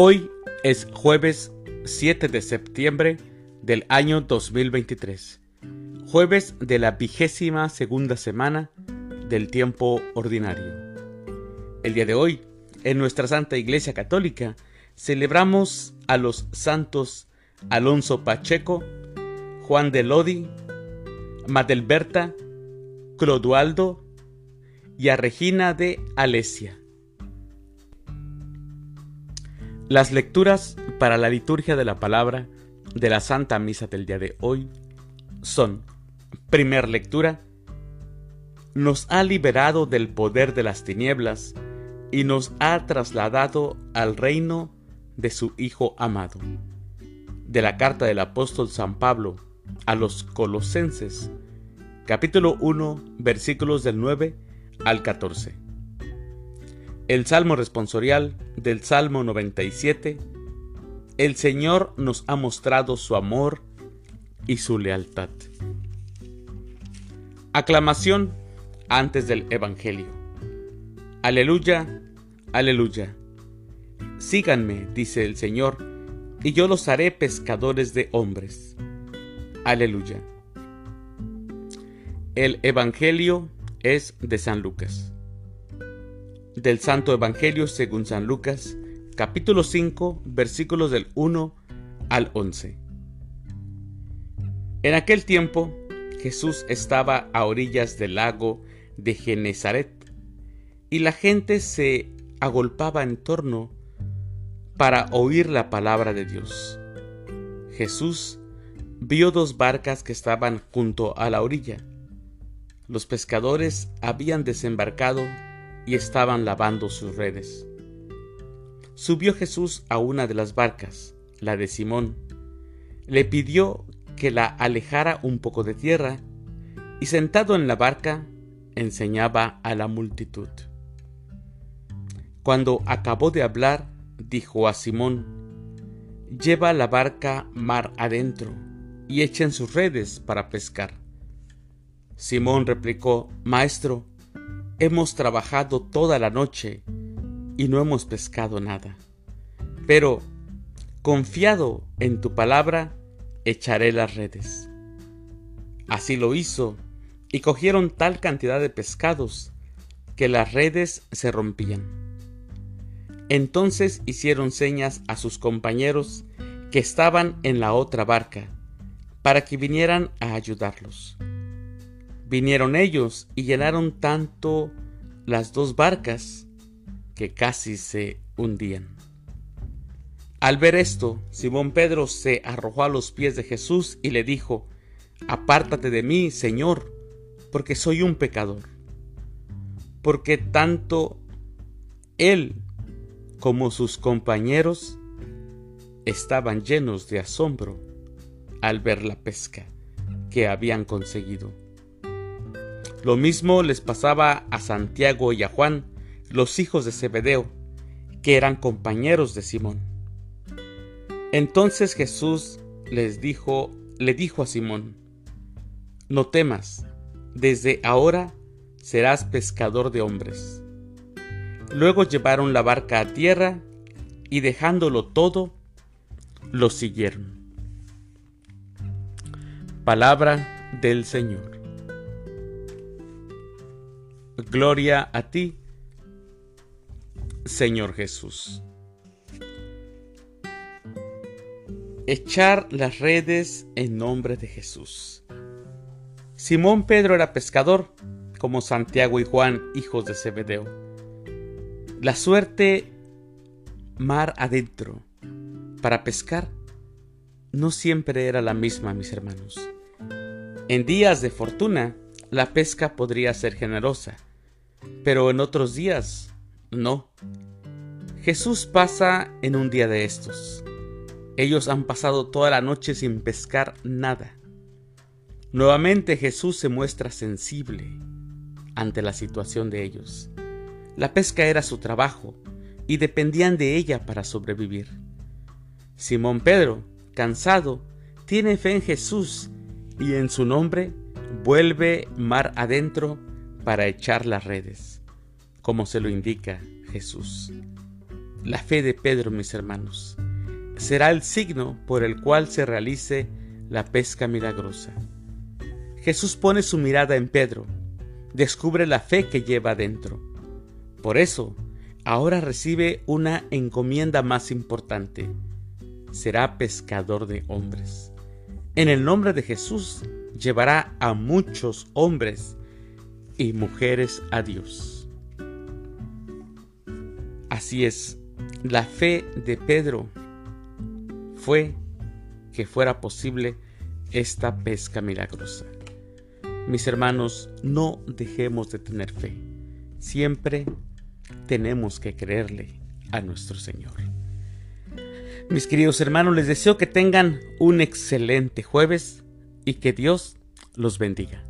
Hoy es jueves 7 de septiembre del año 2023, jueves de la vigésima segunda semana del tiempo ordinario. El día de hoy, en nuestra Santa Iglesia Católica, celebramos a los santos Alonso Pacheco, Juan de Lodi, Madelberta, Clodoaldo y a Regina de Alesia. Las lecturas para la liturgia de la palabra de la Santa Misa del día de hoy son, primer lectura, nos ha liberado del poder de las tinieblas y nos ha trasladado al reino de su Hijo amado. De la carta del apóstol San Pablo a los Colosenses, capítulo 1, versículos del 9 al 14. El Salmo responsorial del Salmo 97. El Señor nos ha mostrado su amor y su lealtad. Aclamación antes del Evangelio. Aleluya, aleluya. Síganme, dice el Señor, y yo los haré pescadores de hombres. Aleluya. El Evangelio es de San Lucas del Santo Evangelio según San Lucas, capítulo 5, versículos del 1 al 11. En aquel tiempo, Jesús estaba a orillas del lago de Genezaret, y la gente se agolpaba en torno para oír la palabra de Dios. Jesús vio dos barcas que estaban junto a la orilla. Los pescadores habían desembarcado y estaban lavando sus redes. Subió Jesús a una de las barcas, la de Simón. Le pidió que la alejara un poco de tierra y sentado en la barca enseñaba a la multitud. Cuando acabó de hablar, dijo a Simón, Lleva la barca mar adentro y echen sus redes para pescar. Simón replicó, Maestro, Hemos trabajado toda la noche y no hemos pescado nada. Pero, confiado en tu palabra, echaré las redes. Así lo hizo, y cogieron tal cantidad de pescados que las redes se rompían. Entonces hicieron señas a sus compañeros que estaban en la otra barca, para que vinieran a ayudarlos. Vinieron ellos y llenaron tanto las dos barcas que casi se hundían. Al ver esto, Simón Pedro se arrojó a los pies de Jesús y le dijo, Apártate de mí, Señor, porque soy un pecador. Porque tanto él como sus compañeros estaban llenos de asombro al ver la pesca que habían conseguido. Lo mismo les pasaba a Santiago y a Juan, los hijos de Zebedeo, que eran compañeros de Simón. Entonces Jesús les dijo, le dijo a Simón, No temas, desde ahora serás pescador de hombres. Luego llevaron la barca a tierra y dejándolo todo, lo siguieron. Palabra del Señor. Gloria a ti, Señor Jesús. Echar las redes en nombre de Jesús. Simón Pedro era pescador, como Santiago y Juan, hijos de Zebedeo. La suerte mar adentro para pescar no siempre era la misma, mis hermanos. En días de fortuna, la pesca podría ser generosa pero en otros días no. Jesús pasa en un día de estos. Ellos han pasado toda la noche sin pescar nada. Nuevamente Jesús se muestra sensible ante la situación de ellos. La pesca era su trabajo y dependían de ella para sobrevivir. Simón Pedro, cansado, tiene fe en Jesús y en su nombre vuelve mar adentro para echar las redes, como se lo indica Jesús. la fe de Pedro, mis hermanos. Será el signo por el cual se realice la pesca milagrosa. Jesús pone su mirada en Pedro, descubre la fe que lleva dentro. Por eso, ahora recibe una encomienda más importante. Será pescador de hombres. En el nombre de Jesús llevará a muchos hombres y mujeres a Dios. Así es, la fe de Pedro fue que fuera posible esta pesca milagrosa. Mis hermanos, no dejemos de tener fe. Siempre tenemos que creerle a nuestro Señor. Mis queridos hermanos, les deseo que tengan un excelente jueves y que Dios los bendiga.